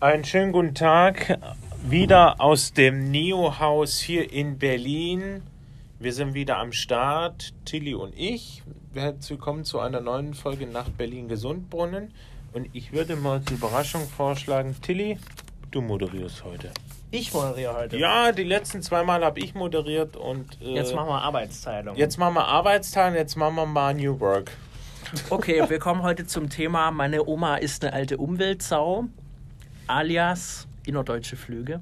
Einen schönen guten Tag. Wieder aus dem Neo-Haus hier in Berlin. Wir sind wieder am Start, Tilly und ich. Herzlich willkommen zu einer neuen Folge nach Berlin Gesundbrunnen. Und ich würde mal zur Überraschung vorschlagen, Tilly, du moderierst heute. Ich moderiere heute. Ja, die letzten zwei Mal habe ich moderiert und äh, Jetzt machen wir Arbeitsteilung. jetzt machen wir Arbeitsteil, jetzt machen wir mal New Work. Okay, wir kommen heute zum Thema Meine Oma ist eine alte Umweltsau, alias innerdeutsche Flüge.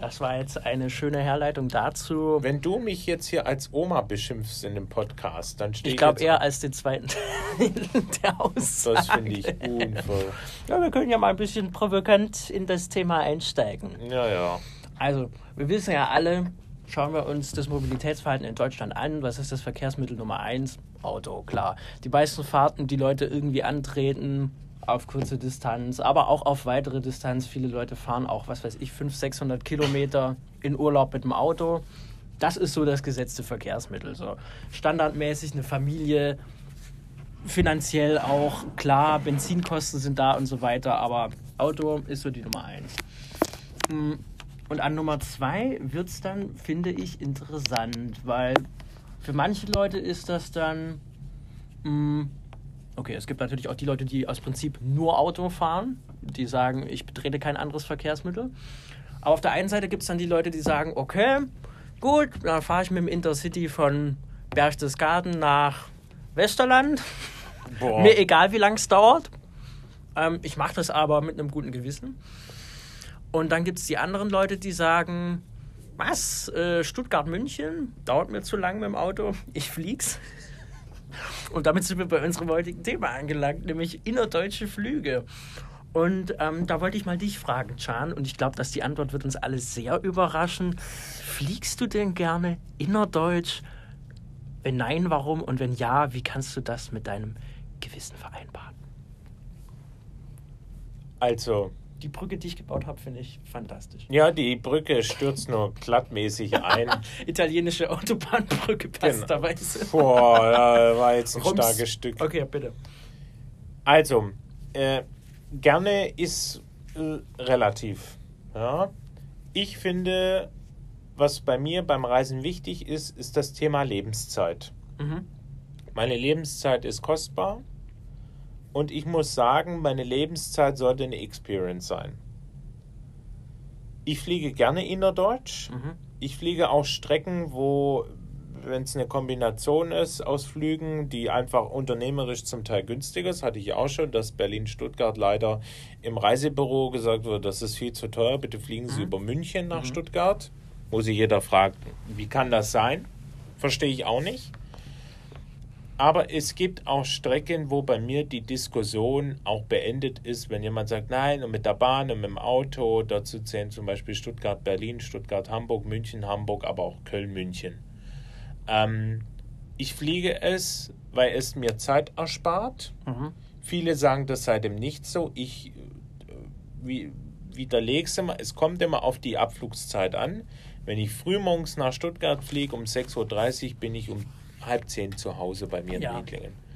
Das war jetzt eine schöne Herleitung dazu. Wenn du mich jetzt hier als Oma beschimpfst in dem Podcast, dann steht Ich glaube jetzt- eher als den zweiten Teil der Aussage. Das finde ich unvoll. Ja, wir können ja mal ein bisschen provokant in das Thema einsteigen. Ja, ja. Also, wir wissen ja alle, schauen wir uns das Mobilitätsverhalten in Deutschland an. Was ist das Verkehrsmittel Nummer eins? Auto, klar. Die meisten Fahrten, die Leute irgendwie antreten, auf kurze Distanz, aber auch auf weitere Distanz. Viele Leute fahren auch, was weiß ich, 500, 600 Kilometer in Urlaub mit dem Auto. Das ist so das gesetzte Verkehrsmittel. So standardmäßig eine Familie, finanziell auch klar, Benzinkosten sind da und so weiter, aber Auto ist so die Nummer eins. Mm, Und an Nummer zwei wird es dann, finde ich, interessant, weil für manche Leute ist das dann. mm, Okay, es gibt natürlich auch die Leute, die aus Prinzip nur Auto fahren, die sagen, ich betrete kein anderes Verkehrsmittel. Aber auf der einen Seite gibt es dann die Leute, die sagen, okay, gut, dann fahre ich mit dem Intercity von Berchtesgaden nach Westerland. Boah. Mir egal, wie lange es dauert. Ähm, ich mache das aber mit einem guten Gewissen. Und dann gibt es die anderen Leute, die sagen, was, äh, Stuttgart-München, dauert mir zu lang mit dem Auto, ich flieg's. Und damit sind wir bei unserem heutigen Thema angelangt, nämlich innerdeutsche Flüge. Und ähm, da wollte ich mal dich fragen, Can, und ich glaube, dass die Antwort wird uns alle sehr überraschen. Fliegst du denn gerne innerdeutsch? Wenn nein, warum? Und wenn ja, wie kannst du das mit deinem Gewissen vereinbaren? Also, Die Brücke, die ich gebaut habe, finde ich fantastisch. ja, die Brücke stürzt nur glattmäßig ein. Italienische Autobahnbrücke, passterweise. Boah, ja, war jetzt ein Rums. starkes Stück. Okay, bitte. Also, äh, gerne ist äh, relativ. Ja. Ich finde, was bei mir beim Reisen wichtig ist, ist das Thema Lebenszeit. Mhm. Meine Lebenszeit ist kostbar und ich muss sagen, meine Lebenszeit sollte eine Experience sein. Ich fliege gerne innerdeutsch. Mhm. Ich fliege auch Strecken, wo, wenn es eine Kombination ist aus Flügen, die einfach unternehmerisch zum Teil günstiger ist, hatte ich auch schon, dass Berlin-Stuttgart leider im Reisebüro gesagt wurde, das ist viel zu teuer, bitte fliegen Sie über München nach Stuttgart. Wo sich jeder fragt, wie kann das sein? Verstehe ich auch nicht. Aber es gibt auch Strecken, wo bei mir die Diskussion auch beendet ist, wenn jemand sagt, nein, und mit der Bahn und mit dem Auto, dazu zählen zum Beispiel Stuttgart-Berlin, Stuttgart-Hamburg, München-Hamburg, aber auch Köln-München. Ähm, ich fliege es, weil es mir Zeit erspart. Mhm. Viele sagen, das sei dem nicht so. Ich äh, wie, widerlege es immer. Es kommt immer auf die Abflugszeit an. Wenn ich frühmorgens nach Stuttgart fliege, um 6.30 Uhr bin ich um halb zehn zu Hause bei mir in Ja.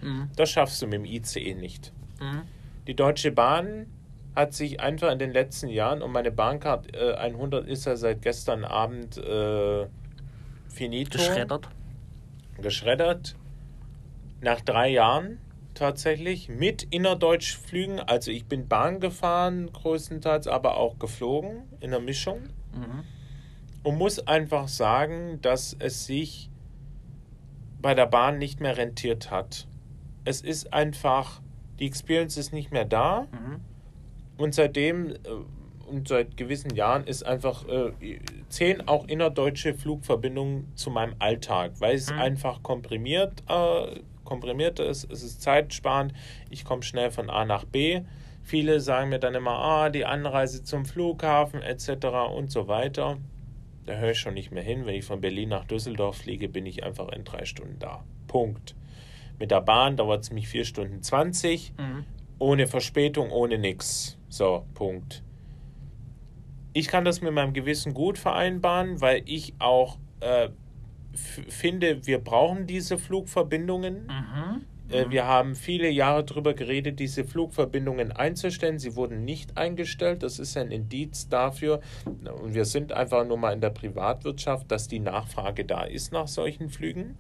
Mhm. Das schaffst du mit dem ICE nicht. Mhm. Die Deutsche Bahn hat sich einfach in den letzten Jahren, und meine Bahncard äh, 100 ist ja seit gestern Abend äh, finito Geschreddert. geschreddert. Nach drei Jahren tatsächlich mit Innerdeutschflügen. Also ich bin Bahn gefahren größtenteils, aber auch geflogen in der Mischung. Mhm. Und muss einfach sagen, dass es sich bei der Bahn nicht mehr rentiert hat. Es ist einfach, die Experience ist nicht mehr da. Mhm. Und seitdem äh, und seit gewissen Jahren ist einfach äh, zählen auch innerdeutsche Flugverbindungen zu meinem Alltag, weil es Mhm. einfach komprimiert, äh, komprimiert ist, es ist zeitsparend, ich komme schnell von A nach B. Viele sagen mir dann immer, ah, die Anreise zum Flughafen etc. und so weiter. Da höre ich schon nicht mehr hin. Wenn ich von Berlin nach Düsseldorf fliege, bin ich einfach in drei Stunden da. Punkt. Mit der Bahn dauert es mich vier Stunden 20 Mhm. ohne Verspätung, ohne nix. So, Punkt. Ich kann das mit meinem Gewissen gut vereinbaren, weil ich auch äh, finde, wir brauchen diese Flugverbindungen. Mhm. Äh, wir haben viele Jahre darüber geredet, diese Flugverbindungen einzustellen. Sie wurden nicht eingestellt. Das ist ein Indiz dafür. Und wir sind einfach nur mal in der Privatwirtschaft, dass die Nachfrage da ist nach solchen Flügen.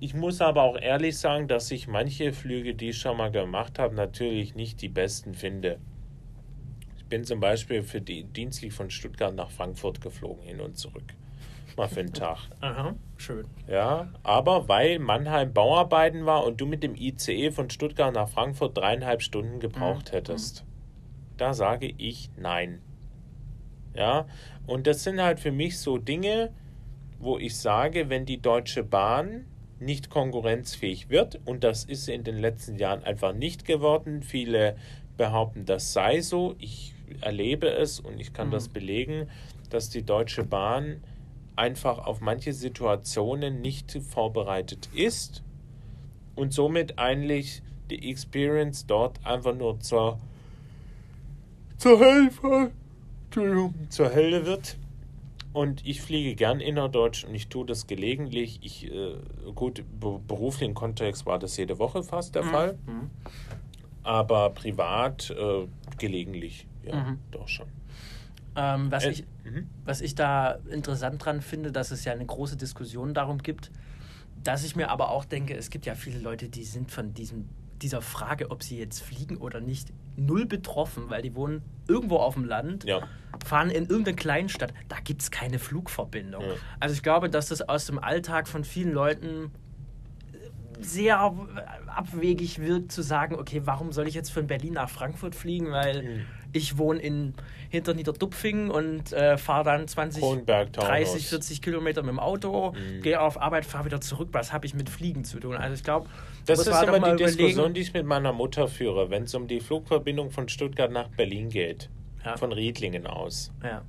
Ich muss aber auch ehrlich sagen, dass ich manche Flüge, die ich schon mal gemacht habe, natürlich nicht die besten finde. Ich bin zum Beispiel für die dienstlich von Stuttgart nach Frankfurt geflogen, hin und zurück. Mal für einen Tag. Aha, schön. Ja, aber weil Mannheim Bauarbeiten war und du mit dem ICE von Stuttgart nach Frankfurt dreieinhalb Stunden gebraucht Mhm. hättest. Da sage ich nein. Ja, und das sind halt für mich so Dinge, wo ich sage, wenn die Deutsche Bahn nicht konkurrenzfähig wird, und das ist in den letzten Jahren einfach nicht geworden, viele behaupten, das sei so, ich erlebe es und ich kann das belegen, dass die Deutsche Bahn einfach auf manche Situationen nicht vorbereitet ist und somit eigentlich die Experience dort einfach nur zur, zur Hilfe, zur Hölle wird. Und ich fliege gern innerdeutsch und ich tue das gelegentlich. Ich, äh, gut, be beruflichen Kontext war das jede Woche fast der Fall, Mhm. aber privat äh, gelegentlich, ja, Mhm. doch schon. Ähm, was, Äh, ich, mhm. was ich da interessant dran finde, dass es ja eine große Diskussion darum gibt, dass ich mir aber auch denke, es gibt ja viele Leute, die sind von diesem, dieser Frage, ob sie jetzt fliegen oder nicht, null betroffen, weil die wohnen irgendwo auf dem Land, Ja. fahren in irgendeine Kleinstadt, da gibt es keine Flugverbindung. Ja. Also ich glaube, dass das aus dem Alltag von vielen Leuten sehr abwegig wirkt zu sagen, okay, warum soll ich jetzt von Berlin nach Frankfurt fliegen, weil Mhm. Ich wohne in hinter Niederdupfing und äh, fahre dann 20, Kronberg, Taunus. 30, 40 Kilometer mit dem Auto, Mhm. gehe auf Arbeit, fahre wieder zurück. Was habe ich mit Fliegen zu tun? Also ich glaube, Das ist immer die überlegen- Diskussion, die ich mit meiner Mutter führe, wenn es um die Flugverbindung von Stuttgart nach Berlin geht. Ja. Von Riedlingen aus. Ja,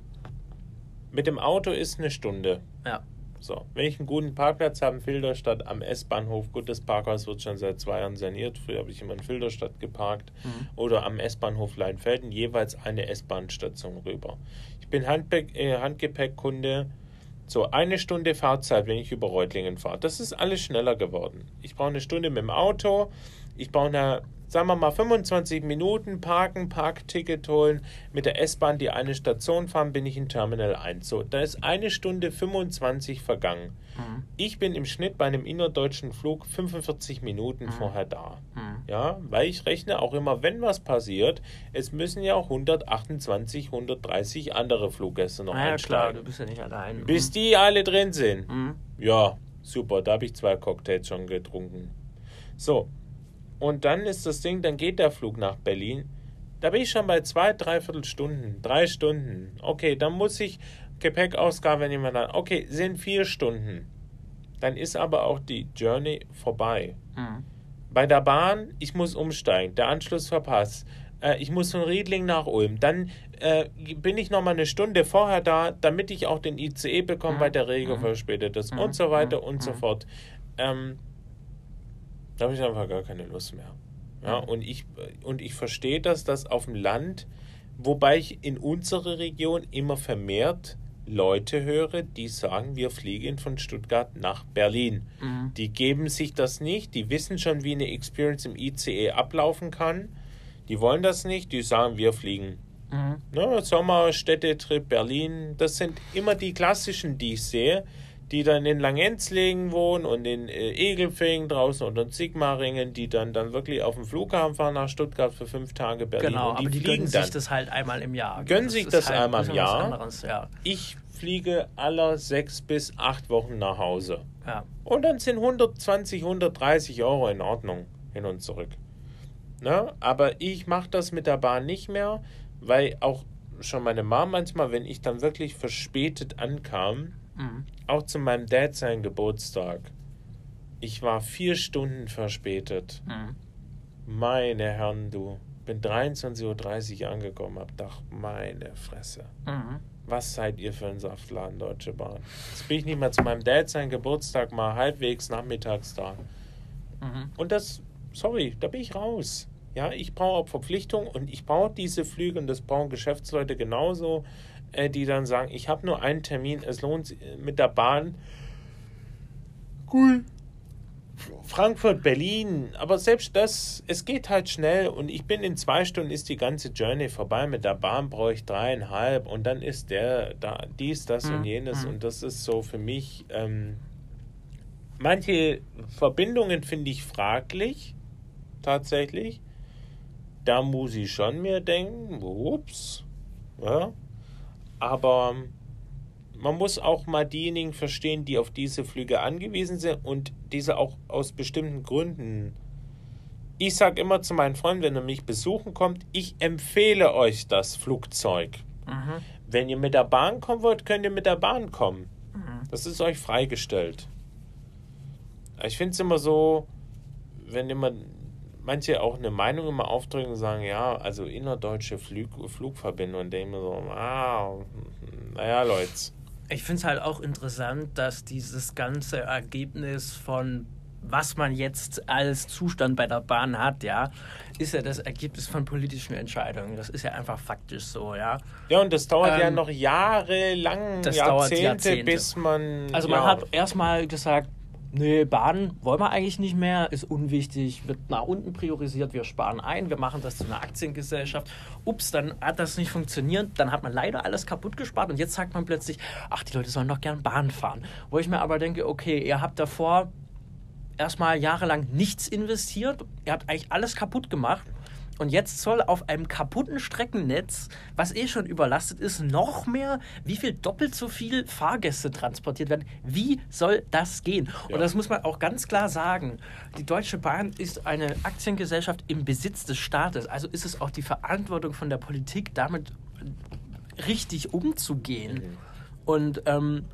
Mit dem Auto ist eine Stunde. ja. So, wenn ich einen guten Parkplatz habe in Filderstadt am S-Bahnhof, gut, das Parkhaus wird schon seit zwei Jahren saniert, früher habe ich immer in Filderstadt geparkt, Mhm. oder am S-Bahnhof Leinfelden, jeweils eine S-Bahn-Station rüber. Ich bin Handbe äh, Handgepäckkunde, so eine Stunde Fahrzeit, wenn ich über Reutlingen fahre. Das ist alles schneller geworden. Ich brauche eine Stunde mit dem Auto, ich brauche eine, sagen wir mal, 25 Minuten parken, Parkticket holen, mit der S-Bahn die eine Station fahren, bin ich in Terminal 1. So, da ist eine Stunde 25 vergangen. Mhm. Ich bin im Schnitt bei einem innerdeutschen Flug 45 Minuten vorher da. Ja, weil ich rechne auch immer, wenn was passiert, es müssen ja auch 128, 130 andere Fluggäste noch Na ja, klar, einsteigen. du bist ja nicht allein. Bis die alle drin sind. Mhm. Ja, super, da habe ich zwei Cocktails schon getrunken. So, und dann ist das Ding, dann geht der Flug nach Berlin. Da bin ich schon bei zwei, dreiviertel Stunden, drei Stunden. Okay, dann muss ich Gepäckausgabe, dann, okay, sind vier Stunden. Dann ist aber auch die Journey vorbei. Mhm. Bei der Bahn, ich muss umsteigen, der Anschluss verpasst. Äh, ich muss von Riedling nach Ulm. Dann äh, bin ich noch mal eine Stunde vorher da, damit ich auch den ICE bekomme, Mhm. weil der Regel Mhm. verspätet ist Mhm. und so weiter Mhm. und so Mhm. fort. Ähm, da habe ich einfach gar keine Lust mehr. Ja, und ich, und ich verstehe das, dass auf dem Land, wobei ich in unserer Region immer vermehrt Leute höre, die sagen, wir fliegen von Stuttgart nach Berlin. Mhm. Die geben sich das nicht, die wissen schon, wie eine Experience im ICE ablaufen kann. Die wollen das nicht, die sagen, wir fliegen. Mhm. Ne, Sommer, Städtetrip, Berlin, das sind immer die klassischen, die ich sehe, die dann in Langenzlingen wohnen und in äh, Egelfingen draußen und in Sigmaringen, die dann, dann wirklich auf dem Flughafen fahren nach Stuttgart für fünf Tage Berlin Genau, und die aber die gönnen dann. sich das halt einmal im Jahr. Gönnen sich das halt einmal im Jahr? Anderes, ja. Ich fliege aller sechs bis acht Wochen nach Hause. ja. Und dann sind 120, 130 Euro in Ordnung hin und zurück. Ne? Aber ich mache das mit der Bahn nicht mehr, weil auch schon meine Mom manchmal, wenn ich dann wirklich verspätet ankam, Mhm. auch zu meinem Dad sein Geburtstag, ich war vier Stunden verspätet. Mhm. Meine Herren, du. Bin 23.30 Uhr angekommen, hab gedacht, meine Fresse. Mhm. Was seid ihr für ein Saftladen, Deutsche Bahn? Jetzt bin ich nicht mal zu meinem Dad sein Geburtstag mal halbwegs nachmittags da. Mhm. Und das, sorry, da bin ich raus. Ja, ich brauche auch Verpflichtung und ich brauche diese Flüge und das brauchen Geschäftsleute genauso, die dann sagen, ich habe nur einen Termin, es lohnt sich äh, mit der Bahn. Cool. Frankfurt, Berlin, aber selbst das, es geht halt schnell und ich bin in zwei Stunden ist die ganze Journey vorbei. Mit der Bahn brauche ich dreieinhalb und dann ist der da dies, das Mhm. und jenes Mhm. und das ist so für mich. Ähm, manche Verbindungen finde ich fraglich, tatsächlich. Da muss ich schon mir denken, ups, ja. Aber man muss auch mal diejenigen verstehen, die auf diese Flüge angewiesen sind und diese auch aus bestimmten Gründen. Ich sage immer zu meinen Freunden, wenn er mich besuchen kommt, ich empfehle euch das Flugzeug. Mhm. Wenn ihr mit der Bahn kommen wollt, könnt ihr mit der Bahn kommen. Mhm. Das ist euch freigestellt. Ich finde es immer so, wenn immer manche auch eine Meinung immer aufdrücken und sagen, ja, also innerdeutsche Flug, Flugverbindung und denke mir so, ah, naja, Leute. Ich finde es halt auch interessant, dass dieses ganze Ergebnis von was man jetzt als Zustand bei der Bahn hat, ja, ist ja das Ergebnis von politischen Entscheidungen. Das ist ja einfach faktisch so, ja. Ja, und das dauert ja Ähm, noch jahrelang, das dauert Jahrzehnte, Jahrzehnte. bis man. Also ja, man hat erstmal gesagt, nee, Bahn wollen wir eigentlich nicht mehr, ist unwichtig, wird nach unten priorisiert, wir sparen ein, wir machen das zu einer Aktiengesellschaft. Ups, dann hat das nicht funktioniert, dann hat man leider alles kaputt gespart. Und jetzt sagt man plötzlich, ach, die Leute sollen doch gern Bahn fahren. Wo ich mir aber denke, okay, ihr habt davor erstmal jahrelang nichts investiert, ihr habt eigentlich alles kaputt gemacht. Und jetzt soll auf einem kaputten Streckennetz, was eh schon überlastet ist, noch mehr, wie viel doppelt so viel Fahrgäste transportiert werden. Wie soll das gehen? Ja. Und das muss man auch ganz klar sagen. Die Deutsche Bahn ist eine Aktiengesellschaft im Besitz des Staates. Also ist es auch die Verantwortung von der Politik, damit richtig umzugehen. Mhm. Und ähm,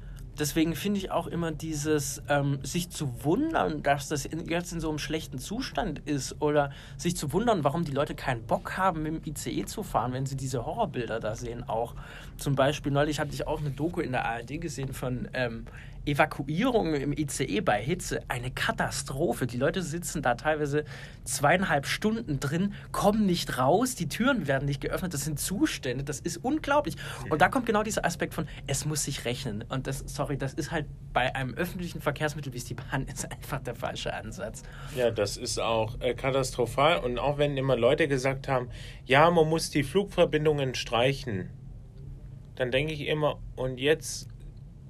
deswegen finde ich auch immer dieses, ähm, sich zu wundern, dass das in, jetzt in so einem schlechten Zustand ist oder sich zu wundern, warum die Leute keinen Bock haben, mit dem ICE zu fahren, wenn sie diese Horrorbilder da sehen. Auch zum Beispiel, neulich hatte ich auch eine Doku in der ARD gesehen von ähm, Evakuierungen im ICE bei Hitze. Eine Katastrophe. Die Leute sitzen da teilweise zweieinhalb Stunden drin, kommen nicht raus, die Türen werden nicht geöffnet. Das sind Zustände, das ist unglaublich. Und da kommt genau dieser Aspekt von, es muss sich rechnen. Und das, sorry, das ist halt bei einem öffentlichen Verkehrsmittel, wie es die Bahn ist, einfach der falsche Ansatz. Ja, das ist auch äh, katastrophal. Und auch wenn immer Leute gesagt haben, ja, man muss die Flugverbindungen streichen, dann denke ich immer, und jetzt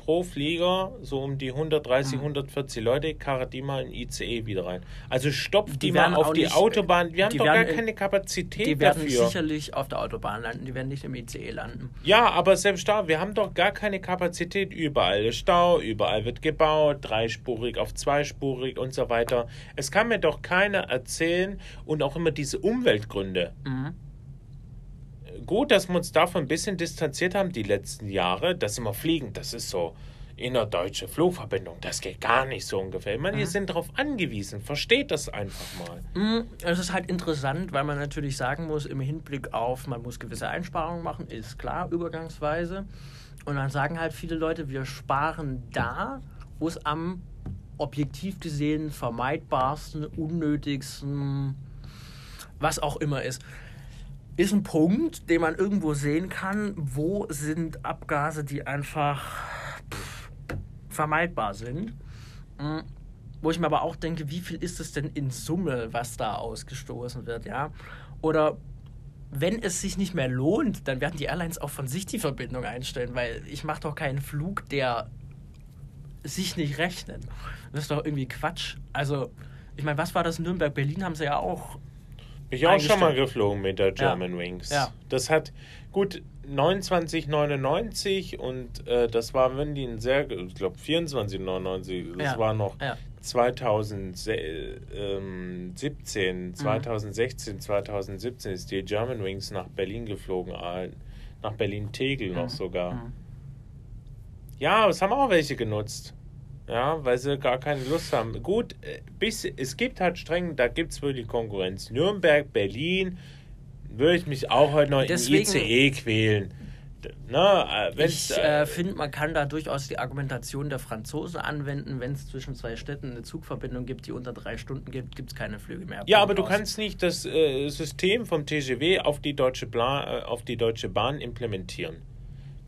pro Flieger so um die 130, 140 Leute, karret die mal in ICE wieder rein. Also stopft die, Die mal auf die nicht- Autobahn. Wir haben doch gar keine Kapazität Die werden dafür. sicherlich auf der Autobahn landen, die werden nicht im ICE landen. Ja, aber selbst da, wir haben doch gar keine Kapazität. Überall ist Stau, überall wird gebaut, dreispurig auf zweispurig und so weiter. Es kann mir doch keiner erzählen und auch immer diese Umweltgründe. Mhm. Gut, dass wir uns davon ein bisschen distanziert haben die letzten Jahre, dass immer fliegen, das ist so innerdeutsche Flugverbindung, das geht gar nicht so ungefähr. Ich meine, wir sind darauf angewiesen, versteht das einfach mal. Mm, Es ist halt interessant, weil man natürlich sagen muss, im Hinblick auf, man muss gewisse Einsparungen machen, ist klar, übergangsweise. Und dann sagen halt viele Leute, wir sparen da, wo es am objektiv gesehen vermeidbarsten, unnötigsten, was auch immer ist. Ist ein Punkt, den man irgendwo sehen kann, wo sind Abgase, die einfach pff, vermeidbar sind. Mm, Wo ich mir aber auch denke, wie viel ist es denn in Summe, was da ausgestoßen wird, ja? Oder wenn es sich nicht mehr lohnt, dann werden die Airlines auch von sich die Verbindung einstellen, weil ich mache doch keinen Flug, der sich nicht rechnet. Das ist doch irgendwie Quatsch. Also, ich meine, was war das? Nürnberg-Berlin haben sie ja auch. Bin ich auch schon mal geflogen mit der Ja. German Wings. Ja. Das hat gut 29,99 und äh, das war, wenn die ein sehr, ich glaube 24,99, das Ja. war noch Ja. 2017, 2016, 2017 ist die German Wings nach Berlin geflogen, äh, nach Berlin-Tegel noch sogar. Mhm. Ja, es haben auch welche genutzt. Ja, weil sie gar keine Lust haben. Gut, äh, bis, es gibt halt streng, da gibt es wirklich Konkurrenz. Nürnberg, Berlin, würde ich mich auch heute noch Deswegen- in ICE quälen. Na, äh, wenn's, Ich äh, finde, man kann da durchaus die Argumentation der Franzosen anwenden. Wenn es zwischen zwei Städten eine Zugverbindung gibt, die unter drei Stunden gibt, gibt es keine Flüge mehr. Ja, aber du kannst nicht das äh, System vom TGW auf die, Deutsche Bla äh, auf die Deutsche Bahn implementieren.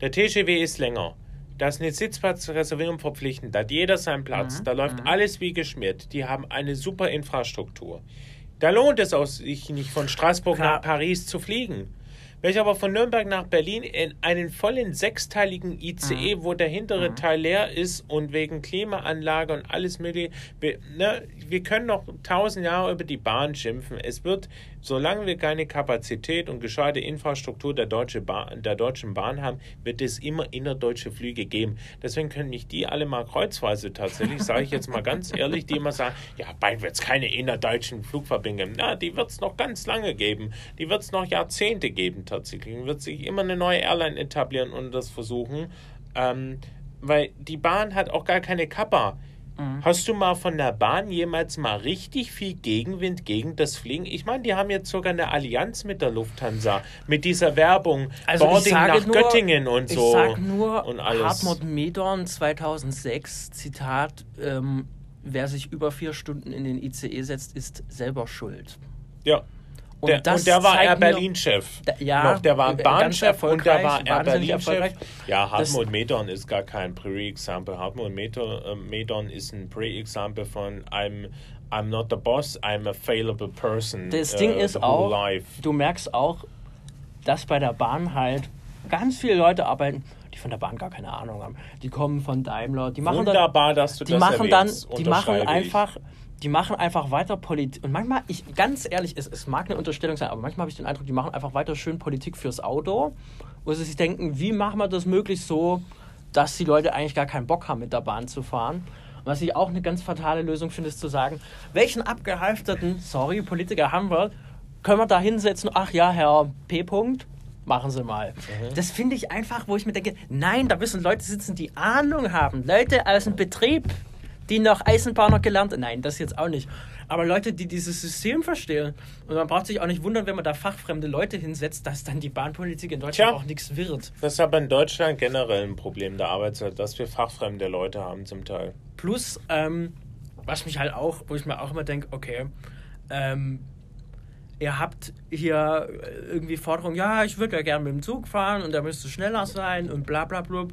Der TGW ist länger. Da ist eine Sitzplatzreservierung verpflichtend, da hat jeder seinen Platz, Mhm, da läuft alles wie geschmiert. Die haben eine super Infrastruktur. Da lohnt es auch sich nicht von Straßburg Klar. nach Paris zu fliegen. Wenn ich aber von Nürnberg nach Berlin in einen vollen sechsteiligen ICE, wo der hintere Teil leer ist und wegen Klimaanlage und alles mögliche, wir, ne, wir können noch tausend Jahre über die Bahn schimpfen. Es wird, solange wir keine Kapazität und gescheite Infrastruktur der, Deutsche Bahn, der Deutschen Bahn haben, wird es immer innerdeutsche Flüge geben. Deswegen können nicht die alle mal kreuzweise tatsächlich, sage ich jetzt mal ganz ehrlich, die immer sagen, ja, bald wird es keine innerdeutschen Flugverbindungen. Na, die wird es noch ganz lange geben. Die wird es noch Jahrzehnte geben tatsächlich. Wird sich immer eine neue Airline etablieren und das versuchen. Ähm, weil die Bahn hat auch gar keine Kappa. Hast du mal von der Bahn jemals mal richtig viel Gegenwind gegen das Fliegen? Ich meine, die haben jetzt sogar eine Allianz mit der Lufthansa, mit dieser Werbung, Also ich Boarding sage nach nur, Göttingen und ich so. sag nur, und alles. Hartmut Medorn 2006, Zitat, ähm, wer sich über vier Stunden in den ICE setzt, ist selber schuld. Ja. Und der, das und der war Air Berlin-Chef. Ja, Noch, der war äh, Bahnchef und der war Air Berlin-Chef. Ja, Hartmut Medorn ist gar kein Pre-Example. Hartmut äh, Medorn ist ein Pre-Example von I'm, I'm not the boss, I'm a failable person. Das äh, Ding ist the whole auch, life. du merkst auch, dass bei der Bahn halt ganz viele Leute arbeiten, die von der Bahn gar keine Ahnung haben. Die kommen von Daimler, die machen dann, Wunderbar, dass du die das machen dann, die machen einfach, die machen einfach weiter Politik. Und manchmal, ich ganz ehrlich, es, es mag eine Unterstellung sein, aber manchmal habe ich den Eindruck, die machen einfach weiter schön Politik fürs Auto, wo sie sich denken, wie machen wir das möglichst so, dass die Leute eigentlich gar keinen Bock haben, mit der Bahn zu fahren. Und was ich auch eine ganz fatale Lösung finde, ist zu sagen, welchen abgehalfterten, sorry, Politiker haben wir, können wir da hinsetzen, ach ja, Herr P. -Punkt, machen Sie mal. Das finde ich einfach, wo ich mir denke, nein, da müssen Leute sitzen, die Ahnung haben. Leute aus dem Betrieb, die noch Eisenbahner gelernt. Nein, das jetzt auch nicht. Aber Leute, die dieses System verstehen. Und man braucht sich auch nicht wundern, wenn man da fachfremde Leute hinsetzt, dass dann die Bahnpolitik in Deutschland Tja. auch nichts wird. Das ist aber in Deutschland generell ein Problem der Arbeitszeit, dass wir fachfremde Leute haben zum Teil. Plus, ähm, was mich halt auch, wo ich mir auch immer denke, okay, ähm, ihr habt hier irgendwie Forderungen, ja, ich würde ja gerne mit dem Zug fahren und der müsste schneller sein und bla bla bla.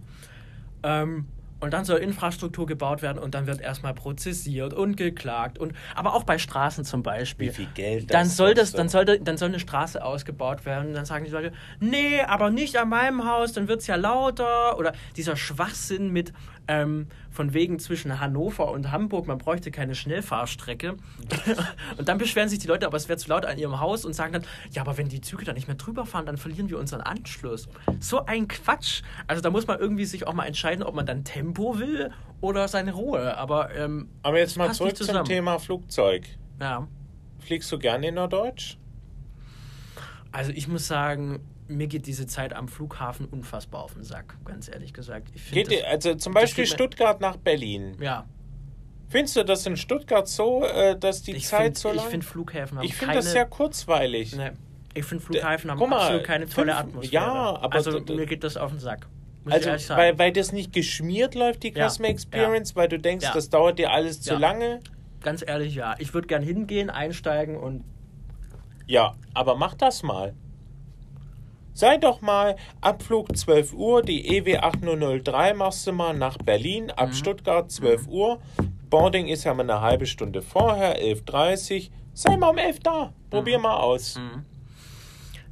Ähm, und dann soll Infrastruktur gebaut werden und dann wird erstmal prozessiert und geklagt. Und, aber auch bei Straßen zum Beispiel. Wie viel Geld dann soll das, dann sollte, dann soll eine Straße ausgebaut werden. Dann sagen die Leute, nee, aber nicht an meinem Haus, dann wird es ja lauter. Oder dieser Schwachsinn mit ähm, von wegen zwischen Hannover und Hamburg, man bräuchte keine Schnellfahrstrecke. und dann beschweren sich die Leute, aber es wäre zu laut an ihrem Haus und sagen dann, ja, aber wenn die Züge da nicht mehr drüber fahren, dann verlieren wir unseren Anschluss. So ein Quatsch. Also da muss man irgendwie sich auch mal entscheiden, ob man dann Tempo will oder seine Ruhe. Aber ähm, Aber jetzt mal zurück zum. Thema Flugzeug. ja. Fliegst du gerne in Norddeutsch? Also ich muss sagen, mir geht diese Zeit am Flughafen unfassbar auf den Sack, ganz ehrlich gesagt. Ich find Geht dir, das, also zum Beispiel Stuttgart nach Berlin. ja, Findest du das in Stuttgart so, äh, dass die ich Zeit finde so lang... ich find Flughäfen haben Ich finde das sehr kurzweilig. ne, ich finde Flughäfen haben guck mal, absolut keine tolle fünf- Atmosphäre. ja, aber Also d- d- mir geht das auf den Sack. Muss Also, weil, weil das nicht geschmiert läuft, die Ja, Customer Experience, weil du denkst, Ja. das dauert dir alles zu Ja. lange. Ganz ehrlich, ja. Ich würde gern hingehen, einsteigen und Ja, aber mach das mal. Sei doch mal Abflug 12 Uhr, die EW 8003 machst du mal nach Berlin, Mhm. ab Stuttgart 12 Uhr. Boarding ist ja mal eine halbe Stunde vorher, 11.30 Uhr. Sei mal um 11 da. Probier mal aus.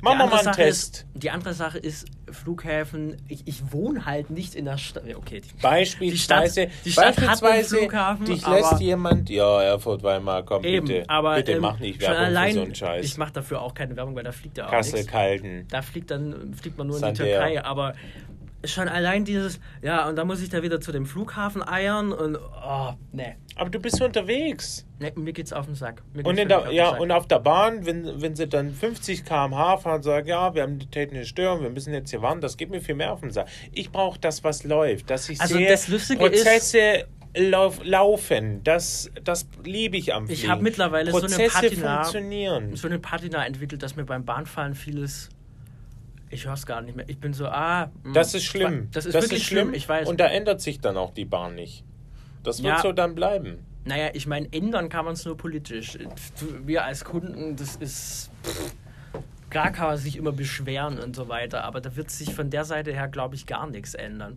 Mach Die mal andere mal einen Sache Test. Ist, die andere Sache ist, Flughäfen, ich, ich wohne halt nicht in der Stadt. Okay, die, Beispielsweise, Die Stadt- die Stadt hat einen beispielsweise Flughafen, dich lässt jemand, ja, Erfurt, Weimar, komm Eben, bitte, aber bitte ähm, mach nicht Werbung allein, für so einen Scheiß. Ich mache dafür auch keine Werbung, weil da fliegt ja auch Kassel, nichts. Kalten. Da fliegt dann fliegt man nur in die. Türkei, aber schon allein dieses, ja, und dann muss ich da wieder zu dem Flughafen eiern und oh, ne. Aber du bist unterwegs. ne mir geht's auf den Sack. Und, in der, ja, und auf der Bahn, wenn, wenn sie dann 50 km/h fahren, sagen, ja, wir haben die technische Störung, wir müssen jetzt hier warten, das geht mir viel mehr auf den Sack. Ich brauche das, was läuft, dass ich Also sehe, das Lustige ist- Prozesse lauf, laufen, das, das liebe ich am Ich Fliegen. hab mittlerweile so eine Prozesse Patina- funktionieren. so eine Patina entwickelt, dass mir beim Bahnfahren vieles. Ich höre es gar nicht mehr. Ich bin so, ah. mh, Das ist schlimm. Das ist wirklich schlimm, ich weiß. Und da ändert sich dann auch die Bahn nicht. Das wird Ja. so dann bleiben. Naja, ich meine, ändern kann man es nur politisch. Wir als Kunden, das ist. Pff, klar kann man sich immer beschweren und so weiter, aber da wird sich von der Seite her, glaube ich, gar nichts ändern.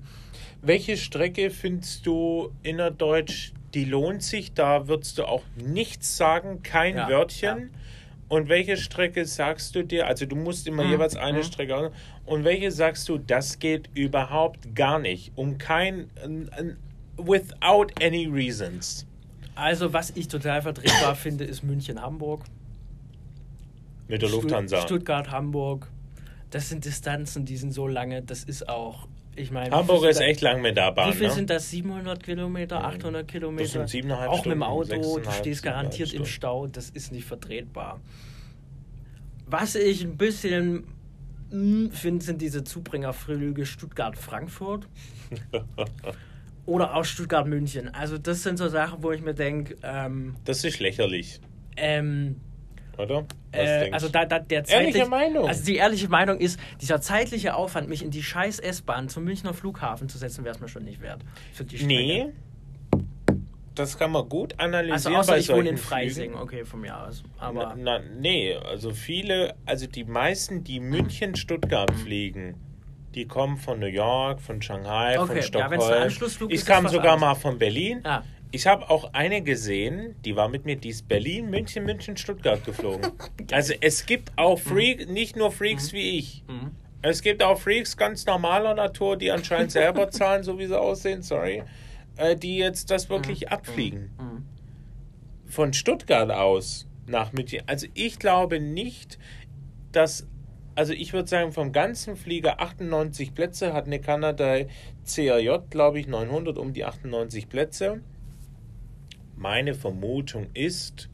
Welche Strecke findest du innerdeutsch, die lohnt sich? Da würdest du auch nichts sagen, kein Ja, Wörtchen. ja. Und welche Strecke sagst du dir? Also du musst immer Mhm, jeweils eine mhm. Strecke. aus- Und welche sagst du, das geht überhaupt gar nicht? Um kein, without any reasons. Also, was ich total vertretbar finde, ist München-Hamburg. Mit der Lufthansa. Stuttgart-Hamburg. Das sind Distanzen, die sind so lange. Das ist auch, ich meine. Hamburg ist da- echt lang mit der Bahn. Wie viel ne? sind das? 700 Kilometer, 800 Kilometer? sind siebeneinhalb Auch mit dem Stunden, Auto, du stehst garantiert im Stau. Das ist nicht vertretbar. Was ich ein bisschen mm, finde, sind diese Zubringerflüge Stuttgart-Frankfurt oder auch Stuttgart-München. Also, das sind so Sachen, wo ich mir denke, ähm, Das ist lächerlich, ähm, oder? Äh, also da, da der Ehrliche zeitlich- Meinung. Also die ehrliche Meinung ist, dieser zeitliche Aufwand, mich in die scheiß S-Bahn zum Münchner Flughafen zu setzen, wäre es mir schon nicht wert. Für die Strecke. Nee. Das kann man gut Also analysieren außer bei ich wohne in Freising, Flügen. okay, vom Jahr aus. Aber Na, na, nee, also viele, also die meisten, die München-Stuttgart fliegen, die kommen von New York, von Shanghai, Okay, von ja, Stockholm. Anschlussflug ich ist, kam sogar mal von Berlin. Ah. Ich habe auch eine gesehen, die war mit mir, die ist Berlin, München, München, Stuttgart geflogen. also es gibt auch Freaks, nicht nur Freaks wie ich. Mhm. Es gibt auch Freaks ganz normaler Natur, die anscheinend selber zahlen, so wie sie aussehen, sorry, äh, die jetzt das wirklich abfliegen. Mhm. Von Stuttgart aus nach München. Also ich glaube nicht, dass, also ich würde sagen, vom ganzen Flieger 98 Plätze hat eine Kanada CRJ, glaube ich, 900 um die 98 Plätze. Meine Vermutung ist,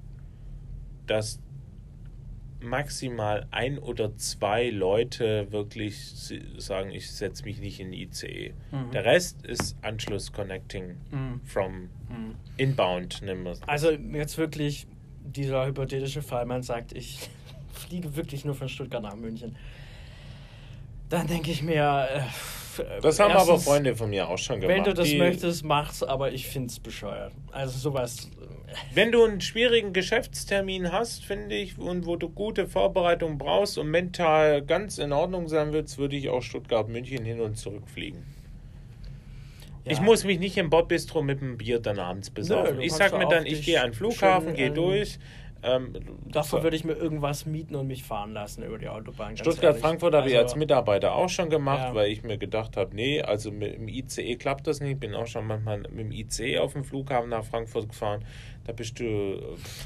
dass maximal ein oder zwei Leute wirklich sagen, ich setze mich nicht in ICE. Mhm. Der Rest ist Anschluss-Connecting Mhm. from Mhm. inbound, nehmen wir es. Also jetzt wirklich dieser hypothetische Fall, man sagt, ich fliege wirklich nur von Stuttgart nach München. Dann denke ich mir, äh, Das haben aber erstens, Freunde von mir auch schon gemacht. Wenn du das die, möchtest, mach's, aber ich finde es bescheuert. Also sowas. Wenn du einen schwierigen Geschäftstermin hast, finde ich, und wo du gute Vorbereitung brauchst und mental ganz in Ordnung sein willst, würde ich auch Stuttgart-München hin und zurück fliegen. ja. Ich muss mich nicht im Bordbistro mit dem Bier dann abends besaufen. du ich sag mir dann, ich gehe an den Flughafen, gehe an- durch. Ähm, Dafür würde ich mir irgendwas mieten und mich fahren lassen über die Autobahn. ganz Stuttgart, ehrlich. Frankfurt habe ich Also, als Mitarbeiter auch schon gemacht, Ja. weil ich mir gedacht habe, nee, also mit dem ICE klappt das nicht. Ich bin auch schon manchmal mit dem ICE auf dem Flughafen nach Frankfurt gefahren. Da bist du.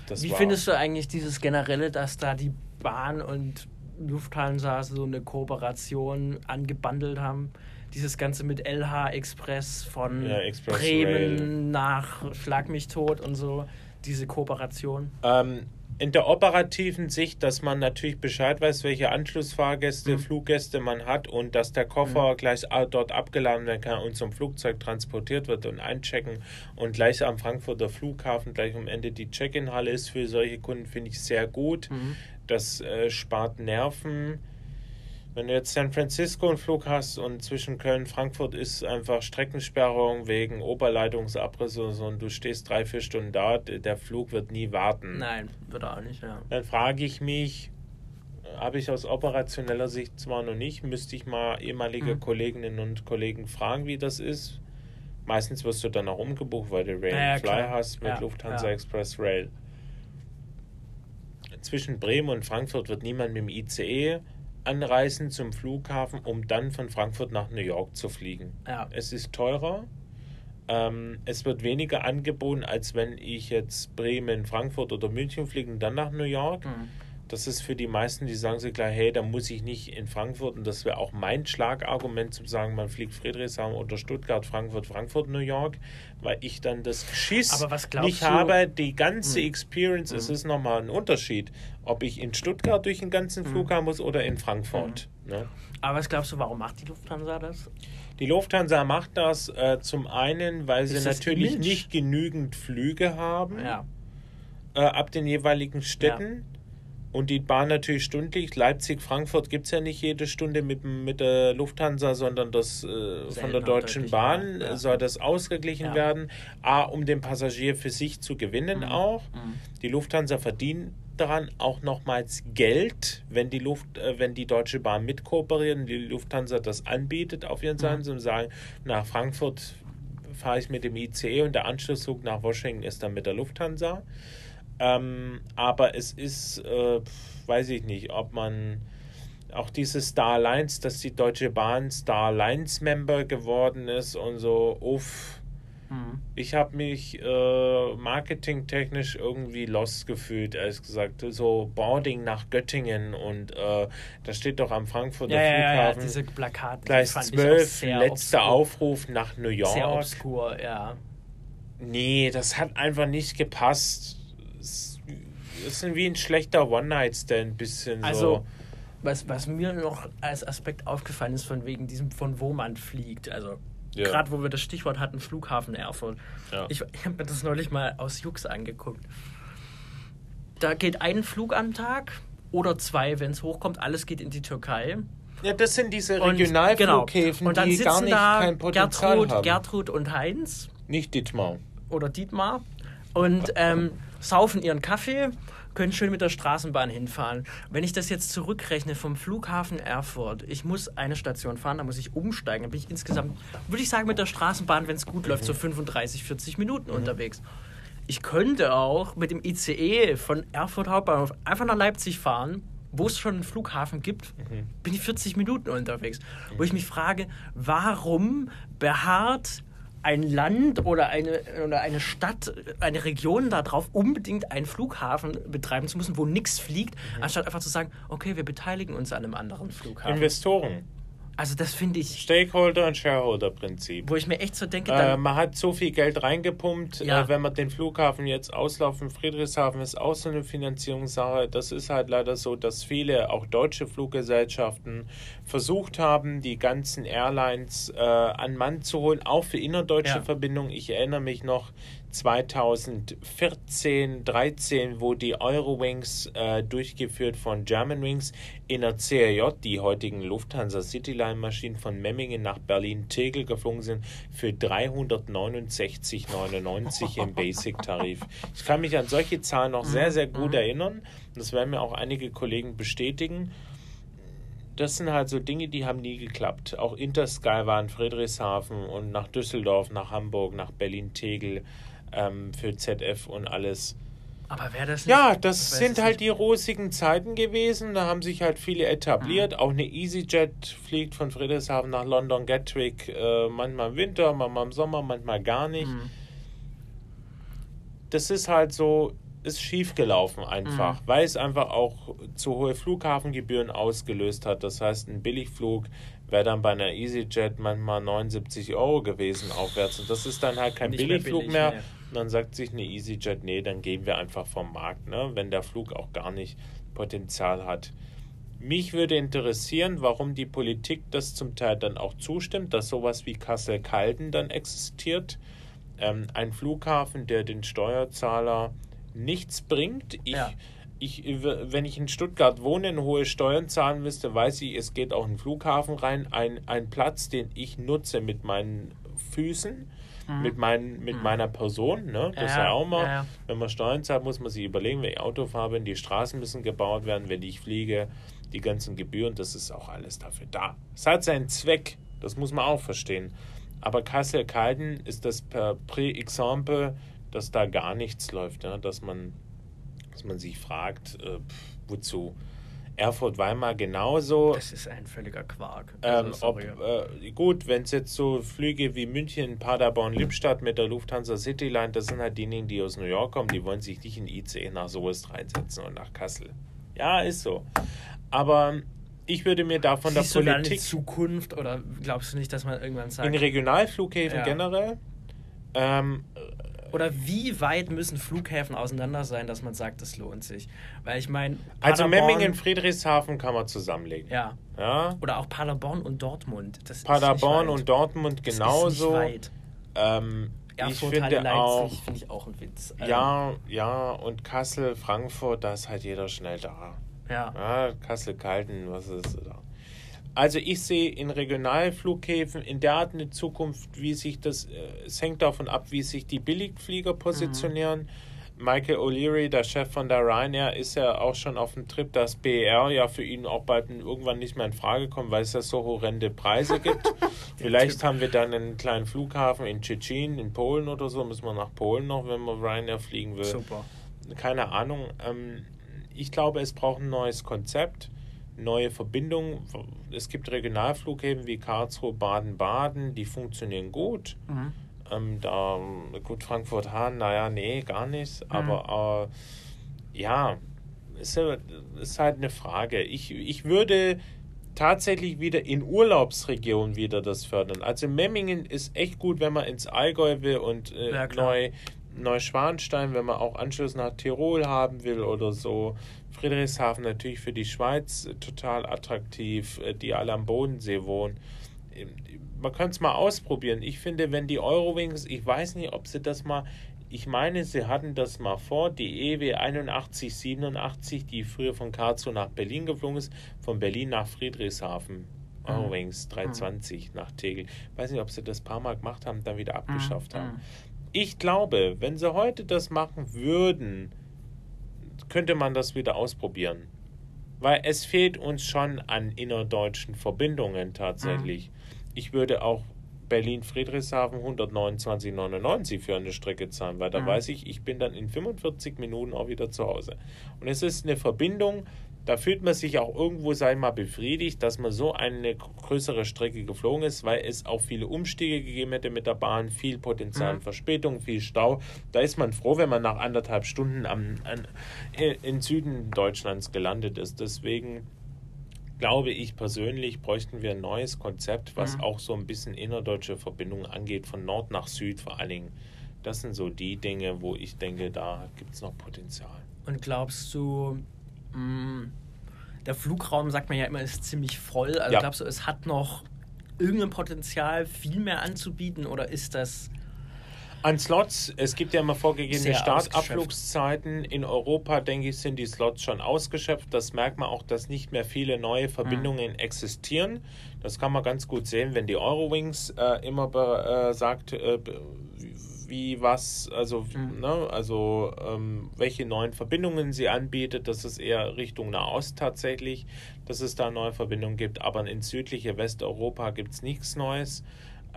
Das Wie findest du eigentlich dieses generelle, dass da die Bahn und Lufthansa so eine Kooperation angebandelt haben? Dieses Ganze mit LH Express von Ja, Express Bremen Rail. nach Schlag mich tot und so. Diese Kooperation. Ähm, in der operativen Sicht, dass man natürlich Bescheid weiß, welche Anschlussfahrgäste, Mhm. Fluggäste man hat und dass der Koffer gleich a- dort abgeladen werden kann und zum Flugzeug transportiert wird und einchecken und gleich am Frankfurter Flughafen gleich am Ende die Check-in-Halle ist für solche Kunden, finde ich sehr gut. Mhm. Das äh, spart Nerven. Wenn du jetzt San Francisco einen Flug hast und zwischen Köln und Frankfurt ist einfach Streckensperrung wegen Oberleitungsabriss oder so und du stehst drei, vier Stunden da, der Flug wird nie warten. Nein, wird auch nicht, ja. Dann frage ich mich, habe ich aus operationeller Sicht zwar noch nicht, müsste ich mal ehemalige Mhm. Kolleginnen und Kollegen fragen, wie das ist. Meistens wirst du dann auch umgebucht, weil du Rail Ja, Fly klar. hast mit Ja, Lufthansa ja. Express Rail. Zwischen Bremen und Frankfurt wird niemand mit dem ICE anreisen zum Flughafen, um dann von Frankfurt nach New York zu fliegen. Ja. Es ist teurer. Ähm, es wird weniger angeboten, als wenn ich jetzt Bremen, Frankfurt oder München fliege und dann nach New York. Mhm. Das ist für die meisten, die sagen sich gleich, hey, da muss ich nicht in Frankfurt. Und das wäre auch mein Schlagargument zu sagen, man fliegt Friedrichshafen oder Stuttgart, Frankfurt, Frankfurt, New York, weil ich dann das Geschiss Aber was glaubst nicht du- habe. Die ganze Hm. Experience, es Hm. ist nochmal ein Unterschied, ob ich in Stuttgart durch den ganzen Hm. Flug haben muss oder in Frankfurt. Ne? Aber was glaubst du, warum macht die Lufthansa das? Die Lufthansa macht das äh, zum einen, weil sie Ist das natürlich Image? nicht genügend Flüge haben Ja. äh, ab den jeweiligen Städten. Und die Bahn natürlich stündlich. Leipzig, Frankfurt gibt es ja nicht jede Stunde mit, mit der Lufthansa, sondern das äh, von der Deutschen Bahn mehr, ja. soll das ausgeglichen Ja. werden. A, um den Passagier für sich zu gewinnen Mhm. auch. Mhm. Die Lufthansa verdient daran, auch nochmals Geld, wenn die Luft, äh, wenn die Deutsche Bahn mitkooperiert die Lufthansa das anbietet auf ihren Seiten, mhm. und sagen, nach Frankfurt fahre ich mit dem ICE und der Anschlusszug nach Washington ist dann mit der Lufthansa. Ähm, aber es ist, äh, weiß ich nicht, ob man auch diese Star Alliance, dass die Deutsche Bahn Star Alliance Member geworden ist und so, uff. Mhm. Ich habe mich äh, marketingtechnisch irgendwie lost gefühlt, ehrlich gesagt. So Boarding nach Göttingen und äh, da steht doch am Frankfurter ja, Flughafen. Ja, diese Plakate. Gleis 12, letzter obskur. Aufruf nach New York. Sehr obskur, ja. Nee, das hat einfach nicht gepasst. Ist wie ein schlechter One-Night-Stand, bisschen also, so was, was mir noch als Aspekt aufgefallen ist, von wegen diesem, von wo man fliegt. Also ja. gerade wo wir das Stichwort hatten, Flughafen Erfurt. Ja. Ich, ich habe mir das neulich mal aus Jux angeguckt. Da geht ein Flug am Tag oder zwei, wenn es hochkommt. Alles geht in die Türkei. Ja, das sind diese Regionalflughäfen, und, genau. und die gar nicht da kein Potenzial Gertrud, haben. Gertrud und Heinz. Nicht Dietmar. Oder Dietmar. Und ähm, saufen ihren Kaffee können schön mit der Straßenbahn hinfahren. Wenn ich das jetzt zurückrechne vom Flughafen Erfurt, ich muss eine Station fahren, da muss ich umsteigen, dann bin ich insgesamt, würde ich sagen, mit der Straßenbahn, wenn es gut läuft, so 35, 40 Minuten mhm. unterwegs. Ich könnte auch mit dem ICE von Erfurt Hauptbahnhof einfach nach Leipzig fahren, wo es schon einen Flughafen gibt, mhm. bin ich 40 Minuten unterwegs. Mhm. Wo ich mich frage, warum beharrt ein Land oder eine, oder eine Stadt, eine Region darauf, unbedingt einen Flughafen betreiben zu müssen, wo nichts fliegt, mhm. anstatt einfach zu sagen, okay, wir beteiligen uns an einem anderen Flughafen. Investoren. Also das finde ich. Stakeholder- und Shareholder-Prinzip. Wo ich mir echt so denke, äh, man hat so viel Geld reingepumpt, ja. äh, wenn man den Flughafen jetzt auslaufen, Friedrichshafen ist auch so eine Finanzierungssache. Das ist halt leider so, dass viele, auch deutsche Fluggesellschaften, versucht haben, die ganzen Airlines äh, an Mann zu holen, auch für innerdeutsche ja. Verbindungen. Ich erinnere mich noch, 2014, 13, wo die Eurowings äh, durchgeführt von Germanwings in der CRJ, die heutigen Lufthansa Cityline Maschinen von Memmingen nach Berlin-Tegel geflogen sind, für 369,99 im Basic-Tarif. Ich kann mich an solche Zahlen noch sehr, sehr gut mhm. erinnern. Das werden mir auch einige Kollegen bestätigen das sind halt so Dinge, die haben nie geklappt. Auch Intersky war in Friedrichshafen und nach Düsseldorf, nach Hamburg, nach Berlin-Tegel ähm, für ZF und alles. Aber wäre das nicht, Ja, das sind halt nicht. die rosigen Zeiten gewesen. Da haben sich halt viele etabliert. Mhm. Auch eine EasyJet fliegt von Friedrichshafen nach London Gatwick. Äh, manchmal im Winter, manchmal im Sommer, manchmal gar nicht. Mhm. Das ist halt so, ist schief gelaufen einfach, mhm. weil es einfach auch zu hohe Flughafengebühren ausgelöst hat. Das heißt, ein Billigflug wäre dann bei einer EasyJet manchmal 79 Euro gewesen aufwärts. Und das ist dann halt kein Billigflug mehr, billig, mehr, und dann sagt sich eine EasyJet, nee, dann gehen wir einfach vom Markt, ne? wenn der Flug auch gar nicht Potenzial hat. Mich würde interessieren, warum die Politik das zum Teil dann auch zustimmt, dass sowas wie Kassel-Calden dann existiert. Ähm, ein Flughafen, der den Steuerzahler nichts bringt. Ich, ja. ich, wenn ich in Stuttgart wohne und hohe Steuern zahlen müsste, weiß ich, es geht auch ein Flughafen rein. Ein, ein Platz, den ich nutze mit meinen Füßen mhm. mit, mein, mit mhm. meiner Person. Ne? Das ja, ist ja auch mal, ja. wenn man Steuern zahlt, muss man sich überlegen, wenn ich Auto fahre, die Straßen müssen gebaut werden, wenn ich fliege, die ganzen Gebühren, das ist auch alles dafür da. Es hat seinen Zweck, das muss man auch verstehen. Aber Kassel-Calden ist das per Prä-Exemple, dass da gar nichts läuft, ja? dass, man, dass man sich fragt, äh, wozu. Erfurt-Weimar genauso. Das ist ein völliger Quark. Ähm, also, ob, äh, gut, wenn es jetzt so Flüge wie München, Paderborn, Lippstadt mit der Lufthansa Cityline, das sind halt diejenigen, die aus New York kommen, die wollen sich nicht in ICE nach Soest reinsetzen und nach Kassel. Ja, ist so. Aber ich würde mir da von Siehst der Politik. Du da Zukunft oder glaubst du nicht, dass man irgendwann sagt. In Regionalflughäfen ja. generell. Ähm, oder wie weit müssen Flughäfen auseinander sein, dass man sagt, das lohnt sich? Weil ich meine. Also Memmingen, Friedrichshafen kann man zusammenlegen. Ja. ja. Oder auch Paderborn und Dortmund. Das Paderborn und Dortmund genauso. Das ist nicht weit. Ähm, Erfurt, ich finde auch, finde ich auch ein Witz. Ja, ähm, ja, und Kassel, Frankfurt, da ist halt jeder schnell da. Ja. ja Kassel, Kalten, was ist da? Also ich sehe in Regionalflughäfen in der Art eine Zukunft, wie sich das, äh, es hängt davon ab, wie sich die Billigflieger positionieren. Mhm. Michael O'Leary, der Chef von der Ryanair, ist ja auch schon auf dem Trip, dass BR ja für ihn auch bald irgendwann nicht mehr in Frage kommt, weil es ja so horrende Preise gibt. Vielleicht haben wir dann einen kleinen Flughafen in Tschetschen, in Polen oder so. Müssen wir nach Polen noch, wenn man Ryanair fliegen will. Super. Keine Ahnung. Ähm, ich glaube, es braucht ein neues Konzept, neue Verbindungen. Es gibt Regionalflughäfen wie Karlsruhe, Baden-Baden, die funktionieren gut. Mhm ähm, da, gut, Frankfurt-Hahn, naja, nee, gar nicht. Mhm. Aber äh, ja, ist, ist halt eine Frage. Ich, ich würde tatsächlich wieder in Urlaubsregionen wieder das fördern. Also Memmingen ist echt gut, wenn man ins Allgäu will und äh, ja, Neu, Neuschwanstein, wenn man auch Anschluss nach Tirol haben will oder so. Friedrichshafen natürlich für die Schweiz total attraktiv, äh, die alle am Bodensee wohnen man kann es mal ausprobieren. Ich finde, wenn die Eurowings, ich weiß nicht, ob sie das mal, ich meine, sie hatten das mal vor, die EW 8187, die früher von Karlsruhe nach Berlin geflogen ist, von Berlin nach Friedrichshafen. Mhm. Eurowings 320 mhm. nach Tegel. Ich weiß nicht, ob sie das ein paar Mal gemacht haben, dann wieder abgeschafft mhm. haben. Ich glaube, wenn sie heute das machen würden, könnte man das wieder ausprobieren. Weil es fehlt uns schon an innerdeutschen Verbindungen tatsächlich. Mhm ich würde auch Berlin-Friedrichshafen 129,99 für eine Strecke zahlen, weil da mhm. weiß ich, ich bin dann in 45 Minuten auch wieder zu Hause. Und es ist eine Verbindung, da fühlt man sich auch irgendwo, sei mal, befriedigt, dass man so eine größere Strecke geflogen ist, weil es auch viele Umstiege gegeben hätte mit der Bahn, viel Potenzial mhm. Verspätung, viel Stau. Da ist man froh, wenn man nach anderthalb Stunden am, an, in Süden Deutschlands gelandet ist. Deswegen glaube ich persönlich, bräuchten wir ein neues Konzept, was mhm. auch so ein bisschen innerdeutsche Verbindungen angeht, von Nord nach Süd vor allen Dingen. Das sind so die Dinge, wo ich denke, da gibt es noch Potenzial. Und glaubst du, mh, mm, der Flugraum, sagt man ja immer, ist ziemlich voll. Also ja. glaubst du, es hat noch irgendein Potenzial, viel mehr anzubieten oder ist das an Slots, es gibt ja immer vorgegebene Startabflugszeiten. In Europa, denke ich, sind die Slots schon ausgeschöpft. Das merkt man auch, dass nicht mehr viele neue Verbindungen mhm. existieren. Das kann man ganz gut sehen, wenn die Eurowings äh, immer äh, sagt, äh, wie was, also, mhm. ne, also ähm, welche neuen Verbindungen sie anbietet. Das ist eher Richtung Nahost tatsächlich, dass es da neue Verbindungen gibt. Aber in südliche Westeuropa gibt es nichts Neues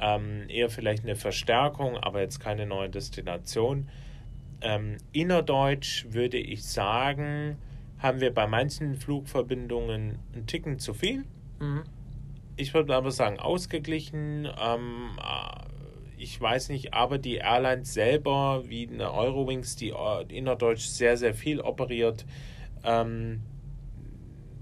ähm, eher vielleicht eine Verstärkung, aber jetzt keine neue Destination. Ähm, innerdeutsch würde ich sagen, haben wir bei manchen Flugverbindungen einen Ticken zu viel. Mhm. Ich würde aber sagen, ausgeglichen. Ähm, äh, ich weiß nicht, aber die Airlines selber, wie eine Eurowings, die äh, innerdeutsch sehr, sehr viel operiert, ähm,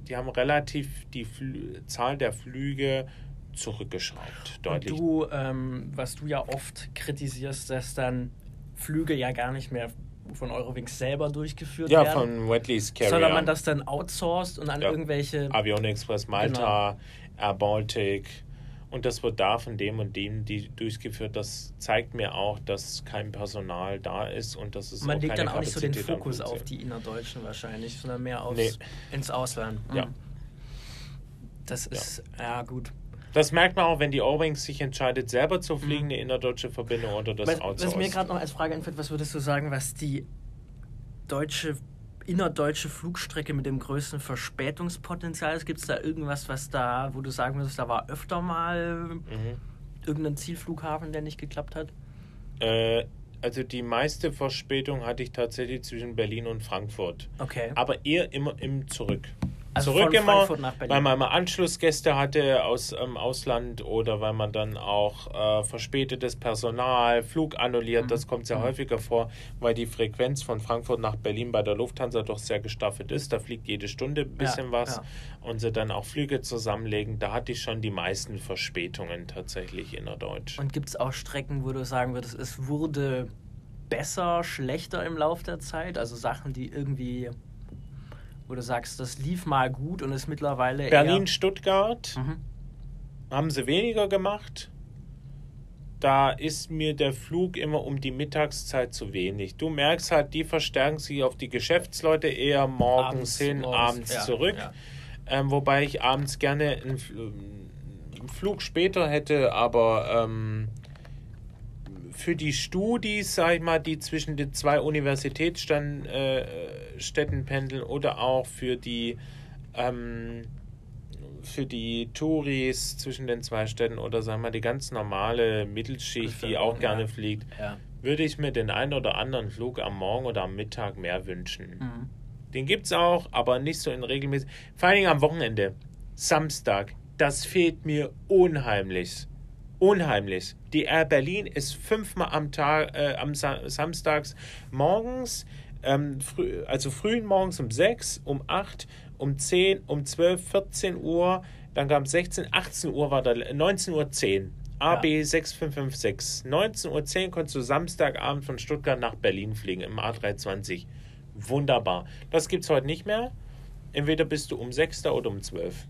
die haben relativ die Flü Zahl der Flüge zurückgeschraubt. Deutlich. Und du, ähm, was du ja oft kritisierst, dass dann Flüge ja gar nicht mehr von Eurowings selber durchgeführt ja, werden. Ja, von Wetleys Carrier. Sondern man das dann outsourced und an ja. irgendwelche... Avion Express Malta, genau. Air Baltic und das wird da von dem und dem die durchgeführt. Das zeigt mir auch, dass kein Personal da ist und dass es Man legt dann auch nicht so den Fokus auf die Innerdeutschen wahrscheinlich, sondern mehr aufs, nee. ins Ausland. Mhm. Ja. Das ist, ja, ja gut. Das merkt man auch, wenn die O-Wings sich entscheidet, selber zu fliegen, mhm. eine innerdeutsche Verbindung oder das was, Was mir gerade noch als Frage einfällt, was würdest du sagen, was die deutsche innerdeutsche Flugstrecke mit dem größten Verspätungspotenzial ist? Gibt es da irgendwas, was da, wo du sagen würdest, da war öfter mal mhm. irgendein Zielflughafen, der nicht geklappt hat? Äh, also die meiste Verspätung hatte ich tatsächlich zwischen Berlin und Frankfurt. Okay. Aber eher immer im Zurück. Also zurück immer, weil man mal Anschlussgäste hatte aus ähm, Ausland oder weil man dann auch äh, verspätetes Personal, Flug annulliert, mhm. das kommt sehr mhm. häufiger vor, weil die Frequenz von Frankfurt nach Berlin bei der Lufthansa doch sehr gestaffelt ist. Da fliegt jede Stunde ein bisschen ja, was ja. und sie dann auch Flüge zusammenlegen. Da hatte ich schon die meisten Verspätungen tatsächlich innerdeutsch. Und gibt es auch Strecken, wo du sagen würdest, es wurde besser, schlechter im Laufe der Zeit? Also Sachen, die irgendwie wo du sagst, das lief mal gut und ist mittlerweile. Berlin-Stuttgart mhm. haben sie weniger gemacht. Da ist mir der Flug immer um die Mittagszeit zu wenig. Du merkst halt, die verstärken sich auf die Geschäftsleute eher morgens abends, hin, morgens, abends ja, zurück. Ja. Ähm, wobei ich abends gerne einen, einen, Flug später hätte, aber ähm, für die Studis, sag ich mal, die zwischen den zwei Universitätsstädten äh, pendeln oder auch für die ähm, für die Touris zwischen den zwei Städten oder sagen wir die ganz normale Mittelschicht, die auch gerne ja. fliegt, ja. würde ich mir den einen oder anderen Flug am Morgen oder am Mittag mehr wünschen. Mhm. Den gibt es auch, aber nicht so in regelmäßig. Vor allem am Wochenende. Samstag. Das fehlt mir unheimlich. Unheimlich. Die Air Berlin ist fünfmal am Tag, äh, am Sa Samstags morgens, ähm, früh, also frühen morgens um 6, um 8, um 10, um 12, 14 Uhr, dann kam 16, 18 Uhr war da, 19 Uhr 10. AB ja. 6556. 19.10 Uhr konntest du Samstagabend von Stuttgart nach Berlin fliegen im A320. Wunderbar. Das gibt es heute nicht mehr. Entweder bist du um 6 oder um 12.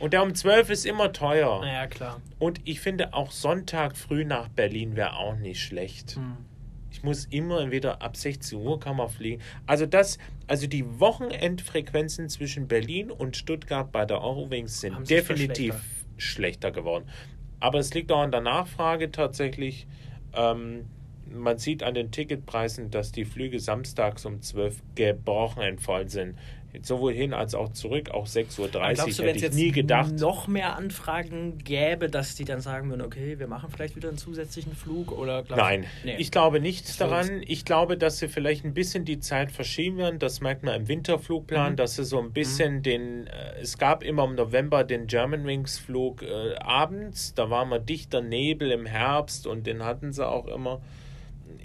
Und der um 12 ist immer teuer. Ja, klar. Und ich finde auch Sonntag früh nach Berlin wäre auch nicht schlecht. Hm. Ich muss immer entweder ab 16 Uhr kann man fliegen. Also das, also die Wochenendfrequenzen zwischen Berlin und Stuttgart bei der Eurowings sind definitiv schlechter geworden. Aber es liegt auch an der Nachfrage tatsächlich. Ähm, man sieht an den Ticketpreisen, dass die Flüge samstags um 12 gebrochen voll sind. Sowohl hin als auch zurück, auch 6.30 Uhr glaubst du, hätte ich nie gedacht. noch mehr Anfragen gäbe, dass die dann sagen würden, okay, wir machen vielleicht wieder einen zusätzlichen Flug? Oder Nein, nee. ich glaube nicht daran. Ich glaube, dass sie vielleicht ein bisschen die Zeit verschieben werden. Das merkt man im Winterflugplan, mhm. dass sie so ein bisschen mhm. den, äh, es gab immer im November den Germanwings Flug äh, abends, da war mal dichter Nebel im Herbst und den hatten sie auch immer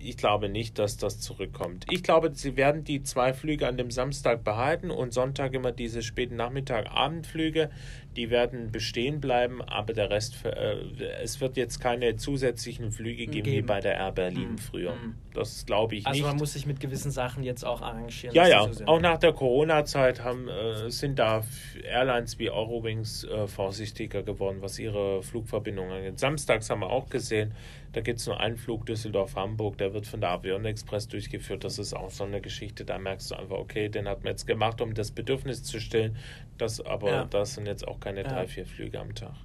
ich glaube nicht, dass das zurückkommt. Ich glaube, sie werden die zwei Flüge an dem Samstag behalten und Sonntag immer diese späten Nachmittag-Abendflüge. Die werden bestehen bleiben, aber der Rest, äh, es wird jetzt keine zusätzlichen Flüge geben, geben. wie bei der Air Berlin mhm. früher. Mhm. Das glaube ich also nicht. Also man muss sich mit gewissen Sachen jetzt auch arrangieren. Ja, ja. So auch nach der Corona-Zeit äh, sind da Airlines wie Eurowings äh, vorsichtiger geworden, was ihre Flugverbindungen angeht. Samstags haben wir auch gesehen, da gibt es nur einen Flug Düsseldorf-Hamburg, der wird von der Avion Express durchgeführt. Das ist auch so eine Geschichte, da merkst du einfach, okay, den hat man jetzt gemacht, um das Bedürfnis zu stillen. Das, aber ja. das sind jetzt auch keine ja. drei, vier Flüge am Tag.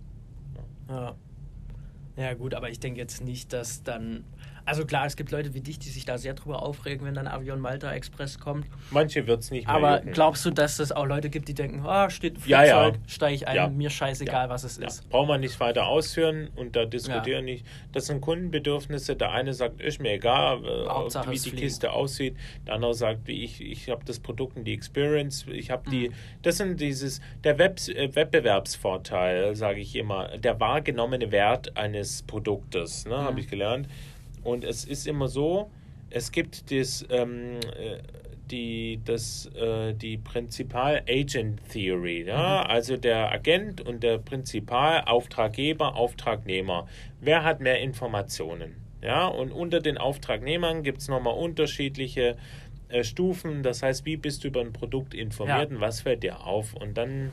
Ja. ja. Ja, gut, aber ich denke jetzt nicht, dass dann also klar, es gibt Leute wie dich, die sich da sehr drüber aufregen, wenn dann Avion Malta Express kommt. Manche wird es nicht mehr Aber jucken. glaubst du, dass es auch Leute gibt, die denken, ah, oh, steht ein Flugzeug, ja, ja. steige ich ein, ja. mir scheißegal, was es ist. Braucht man nicht weiter ausführen und da diskutieren nicht. Das sind Kundenbedürfnisse. Der eine sagt, ist mir egal, äh, wie die Kiste aussieht. Der andere sagt, ich, ich habe das Produkt und die Experience. Ich habe die, mhm. das sind dieses, der Web, äh, Wettbewerbsvorteil, sage ich immer, der wahrgenommene Wert eines Produktes, ne, mhm. habe ich gelernt und es ist immer so, es gibt das, ähm, äh, die, das, äh, die Prinzipal-Agent-Theory. Ja? Mhm. Also der Agent und der Prinzipal, Auftraggeber, Auftragnehmer. Wer hat mehr Informationen? Ja? Und unter den Auftragnehmern gibt es nochmal unterschiedliche äh, Stufen. Das heißt, wie bist du über ein Produkt informiert ja. und was fällt dir auf? Und dann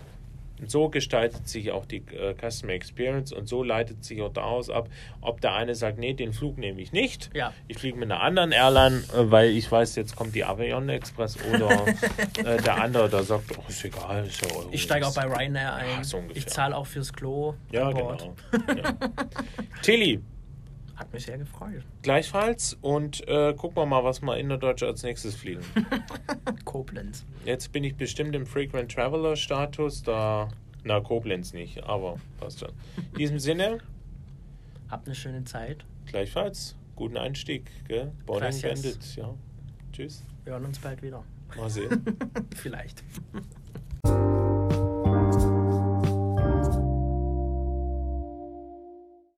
und so gestaltet sich auch die äh, Customer Experience und so leitet sich auch daraus ab, ob der eine sagt, nee, den Flug nehme ich nicht. Ja. Ich fliege mit einer anderen Airline, äh, weil ich weiß, jetzt kommt die Avion Express oder äh, der andere, der sagt, oh, ist egal, ist ja Euro. Ich steige auch bei Ryanair ein. Ja, so ich zahle auch fürs Klo. Ja, genau. Ja. Tilly, hat mich sehr gefreut. Gleichfalls und äh, gucken wir mal, was wir innerdeutsche als nächstes fliegen. Koblenz. Jetzt bin ich bestimmt im Frequent Traveler Status, da. Na, Koblenz nicht, aber passt schon. In diesem Sinne. Habt eine schöne Zeit. Gleichfalls. Guten Einstieg, gell? Bandits, ja. Tschüss. Wir hören uns bald wieder. Mal sehen. Vielleicht.